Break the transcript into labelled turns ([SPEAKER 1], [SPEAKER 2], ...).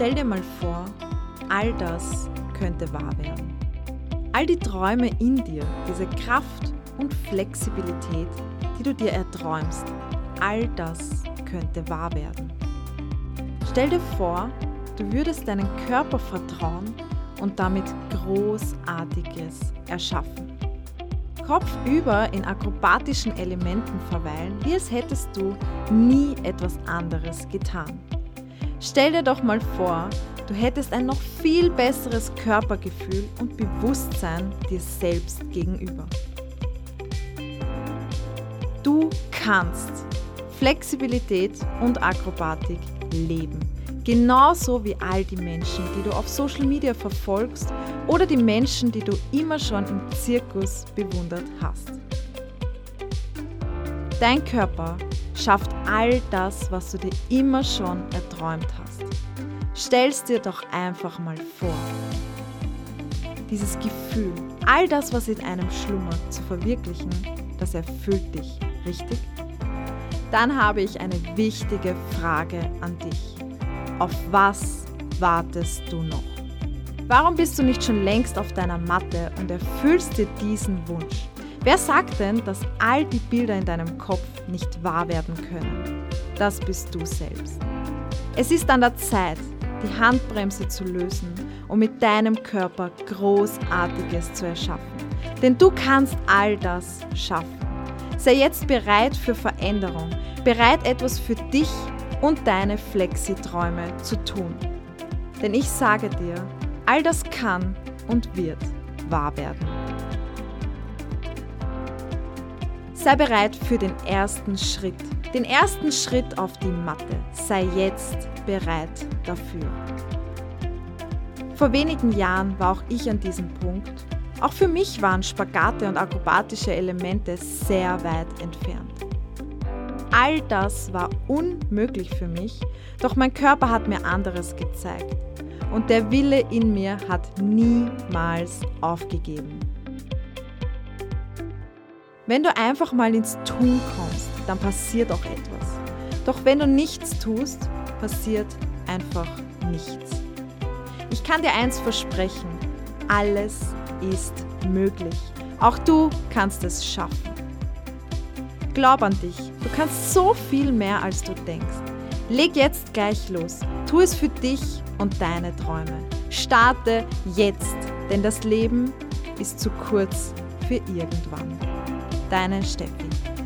[SPEAKER 1] Stell dir mal vor, all das könnte wahr werden. All die Träume in dir, diese Kraft und Flexibilität, die du dir erträumst, all das könnte wahr werden. Stell dir vor, du würdest deinen Körper vertrauen und damit Großartiges erschaffen. Kopfüber in akrobatischen Elementen verweilen, wie als hättest du nie etwas anderes getan. Stell dir doch mal vor, du hättest ein noch viel besseres Körpergefühl und Bewusstsein dir selbst gegenüber. Du kannst Flexibilität und Akrobatik leben. Genauso wie all die Menschen, die du auf Social Media verfolgst oder die Menschen, die du immer schon im Zirkus bewundert hast. Dein Körper schafft all das, was du dir immer schon erträumt hast. Stell's dir doch einfach mal vor. Dieses Gefühl, all das, was in einem schlummert, zu verwirklichen, das erfüllt dich, richtig? Dann habe ich eine wichtige Frage an dich. Auf was wartest du noch? Warum bist du nicht schon längst auf deiner Matte und erfüllst dir diesen Wunsch? Wer sagt denn, dass all die Bilder in deinem Kopf nicht wahr werden können? Das bist du selbst. Es ist an der Zeit, die Handbremse zu lösen und mit deinem Körper Großartiges zu erschaffen. Denn du kannst all das schaffen. Sei jetzt bereit für Veränderung, bereit etwas für dich und deine Flexi-Träume zu tun. Denn ich sage dir, all das kann und wird wahr werden. Sei bereit für den ersten Schritt. Den ersten Schritt auf die Matte. Sei jetzt bereit dafür. Vor wenigen Jahren war auch ich an diesem Punkt. Auch für mich waren Spagate und akrobatische Elemente sehr weit entfernt. All das war unmöglich für mich, doch mein Körper hat mir anderes gezeigt. Und der Wille in mir hat niemals aufgegeben. Wenn du einfach mal ins Tun kommst, dann passiert auch etwas. Doch wenn du nichts tust, passiert einfach nichts. Ich kann dir eins versprechen, alles ist möglich. Auch du kannst es schaffen. Glaub an dich, du kannst so viel mehr, als du denkst. Leg jetzt gleich los. Tu es für dich und deine Träume. Starte jetzt, denn das Leben ist zu kurz für irgendwann. Deine Steffi.